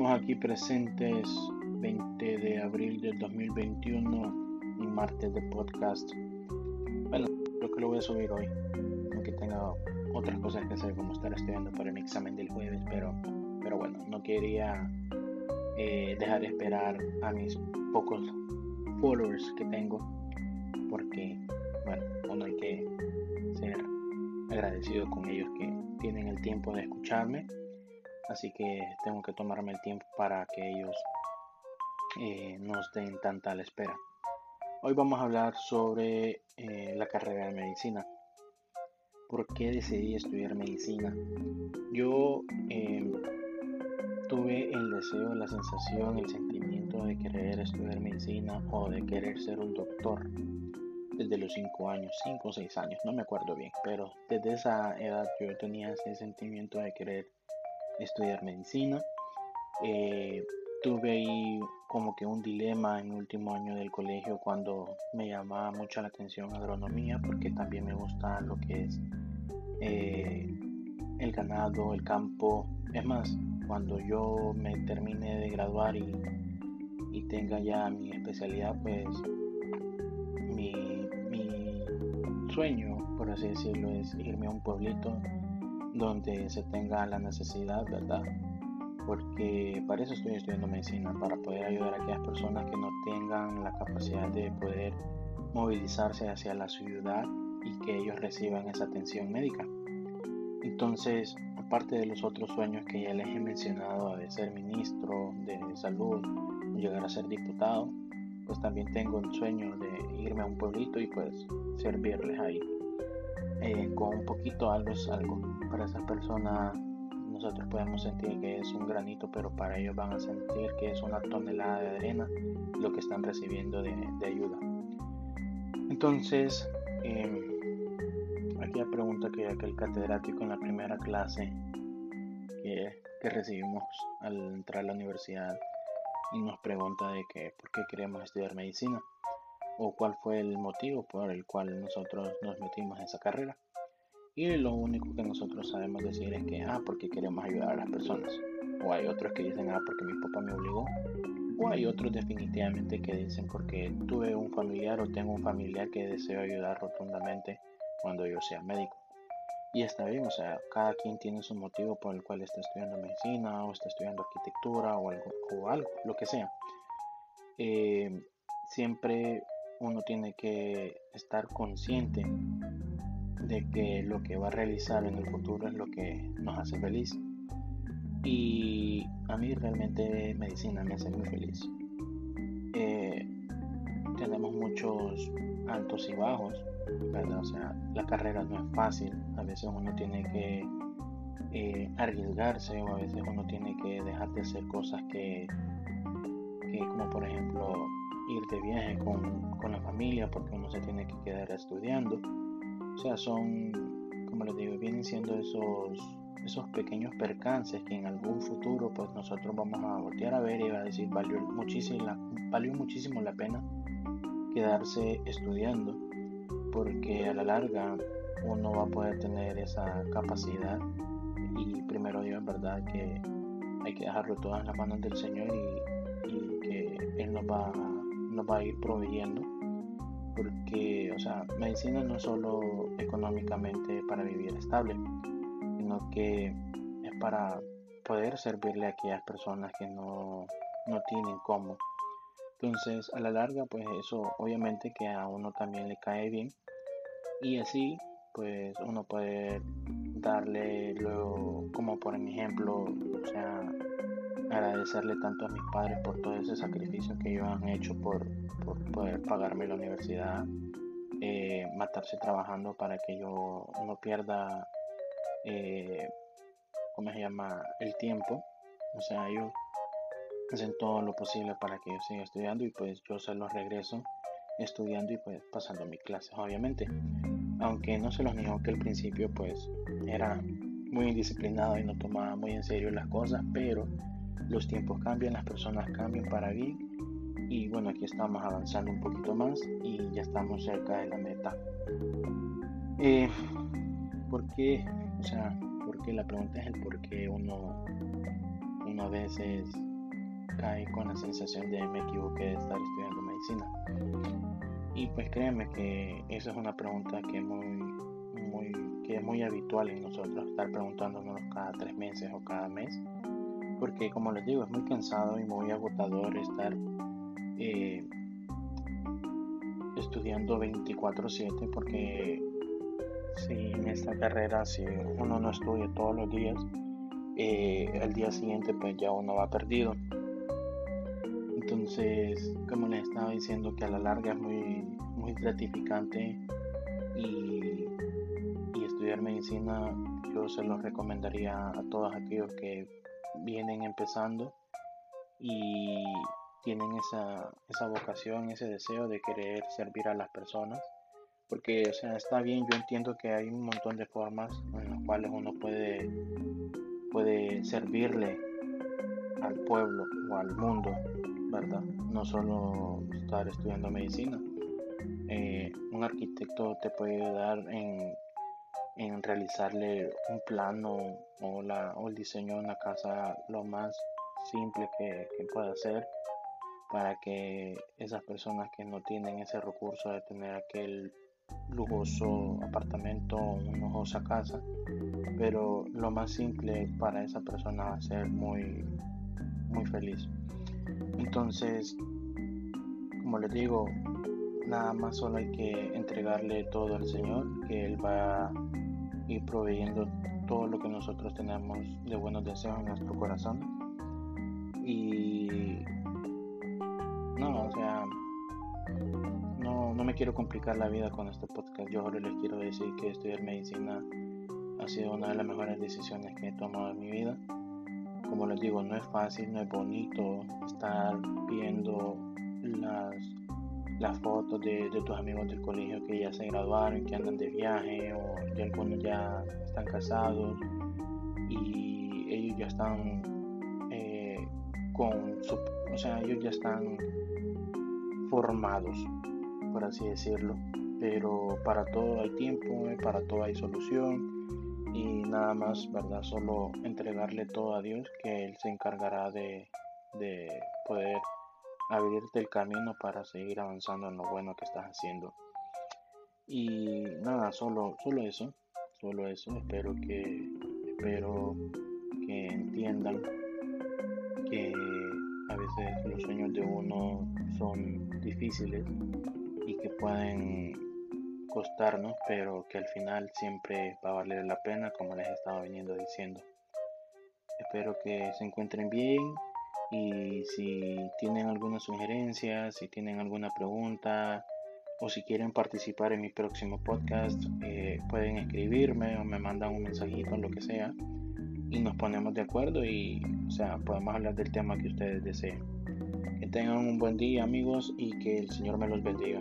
Estamos aquí presentes 20 de abril del 2021 y martes de podcast. Bueno, creo que lo voy a subir hoy, aunque tenga otras cosas que hacer como estar estudiando para mi examen del jueves, pero, pero bueno, no quería eh, dejar esperar a mis pocos followers que tengo, porque bueno, uno hay que ser agradecido con ellos que tienen el tiempo de escucharme así que tengo que tomarme el tiempo para que ellos eh, no estén tanta a la espera. Hoy vamos a hablar sobre eh, la carrera de medicina. ¿Por qué decidí estudiar medicina? Yo em, tuve el deseo, la sensación, el sentimiento de querer estudiar medicina o de querer ser un doctor desde los 5 años, 5 o 6 años, no me acuerdo bien, pero desde esa edad yo tenía ese sentimiento de querer estudiar medicina. Eh, tuve ahí como que un dilema en el último año del colegio cuando me llamaba mucho la atención agronomía porque también me gusta lo que es eh, el ganado, el campo. Es más, cuando yo me termine de graduar y, y tenga ya mi especialidad, pues mi, mi sueño, por así decirlo, es irme a un pueblito donde se tenga la necesidad, ¿verdad? Porque para eso estoy estudiando medicina, para poder ayudar a aquellas personas que no tengan la capacidad de poder movilizarse hacia la ciudad y que ellos reciban esa atención médica. Entonces, aparte de los otros sueños que ya les he mencionado, de ser ministro de salud, llegar a ser diputado, pues también tengo el sueño de irme a un pueblito y pues servirles ahí. Eh, con un poquito algo es algo. Para esas personas nosotros podemos sentir que es un granito, pero para ellos van a sentir que es una tonelada de arena lo que están recibiendo de, ayuda. Entonces, eh, aquí la pregunta que el catedrático en la primera clase que, que recibimos al entrar a la universidad y nos pregunta de que por qué queremos estudiar medicina o cuál fue el motivo por el cual nosotros nos metimos en esa carrera. Y lo único que nosotros sabemos decir es que, ah, porque queremos ayudar a las personas. O hay otros que dicen, ah, porque mi papá me obligó. O hay otros definitivamente que dicen porque tuve un familiar o tengo un familiar que deseo ayudar rotundamente cuando yo sea médico. Y está bien, o sea, cada quien tiene su motivo por el cual está estudiando medicina o está estudiando arquitectura o algo, o algo lo que sea. Eh, siempre uno tiene que estar consciente de que lo que va a realizar en el futuro es lo que nos hace feliz. Y a mí realmente medicina me hace muy feliz. Eh, tenemos muchos altos y bajos, ¿verdad? O sea, la carrera no es fácil. A veces uno tiene que eh, arriesgarse o a veces uno tiene que dejar de hacer cosas que, que como por ejemplo ir de viaje con, con, la familia porque uno se tiene que quedar estudiando. O sea, son, como les digo, vienen siendo esos, esos pequeños percances que en algún futuro pues nosotros vamos a voltear a ver y va a decir valió muchísimo, valió muchísimo la pena quedarse estudiando porque a la larga uno va a poder tener esa capacidad y primero Dios verdad que hay que dejarlo todo en las manos del Señor y, y que Él nos va a nos va a ir proveyendo porque o sea medicina no es solo económicamente para vivir estable sino que es para poder servirle a aquellas personas que no, no tienen cómo. Entonces a la larga pues eso obviamente que a uno también le cae bien y así pues uno puede darle luego como por ejemplo o sea agradecerle tanto a mis padres por todo ese sacrificio que ellos han hecho por, poder pagarme la universidad, eh, matarse trabajando para que yo no pierda, eh, ¿cómo se llama?, el tiempo. O sea, ellos hacen todo lo posible para que yo siga estudiando y pues yo se los regreso estudiando y pues pasando mis clases, obviamente. Aunque no se los niego que al principio pues era muy indisciplinado y no tomaba muy en serio las cosas, pero los tiempos cambian, las personas cambian para bien y bueno, aquí estamos avanzando un poquito más y ya estamos cerca de la meta. Eh, ¿Por O sea, porque la pregunta es el por qué uno, uno a veces cae con la sensación de me equivoqué de estar estudiando medicina. Y pues créeme que esa es una pregunta que, muy, muy, que es muy habitual en nosotros, estar preguntándonos cada tres meses o cada mes. Porque como les digo, es muy cansado y muy agotador estar eh, estudiando 24/7 porque si en esta carrera si uno no estudia todos los días, eh, al día siguiente pues ya uno va perdido. Entonces, como les estaba diciendo, que a la larga es muy, muy gratificante y, y estudiar medicina yo se lo recomendaría a todos aquellos que vienen empezando y tienen esa, esa vocación, ese deseo de querer servir a las personas. Porque, o sea, está bien, yo entiendo que hay un montón de formas en las cuales uno puede, puede servirle al pueblo o al mundo, ¿verdad? No solo estar estudiando medicina. Eh, un arquitecto te puede ayudar en, en realizarle un plano o, la, o el diseño de una casa lo más simple que, que pueda hacer para que esas personas que no tienen ese recurso de tener aquel lujoso apartamento o una lujosa casa, pero lo más simple para esa persona va a ser muy, muy feliz. Entonces, como les digo, nada más solo hay que entregarle todo al Señor, que Él va ir proveyendo todo lo que nosotros tenemos de buenos deseos en nuestro corazón. Y no, o sea, no, no me quiero complicar la vida con este podcast. Yo solo les quiero decir que estudiar medicina ha sido una de las mejores decisiones que he tomado en mi vida. Como les digo, no es fácil, no es bonito estar viendo las, las fotos de, tus amigos del colegio que ya se graduaron, que andan de viaje o ya algunos ya están casados y ellos ya están eh, con su, o sea, ellos ya están formados, por así decirlo. Pero para todo hay tiempo, eh, para todo hay solución y nada más, ¿verdad? Solo entregarle todo a Dios que Él se encargará de, de poder abrirte el camino para seguir avanzando en lo bueno que estás haciendo. Y nada, solo, solo eso, solo eso. Espero que, espero que entiendan que a veces los sueños de uno son difíciles y que pueden costarnos, pero que al final siempre va a valer la pena, como les estaba viniendo diciendo. Espero que se encuentren bien y si tienen alguna sugerencia, si tienen alguna pregunta o si quieren participar en mi próximo podcast, eh, pueden escribirme o me mandan un mensajito, lo que sea y nos ponemos de acuerdo y, o sea, podemos hablar del tema que ustedes deseen. Que tengan un buen día amigos y que el Señor me los bendiga.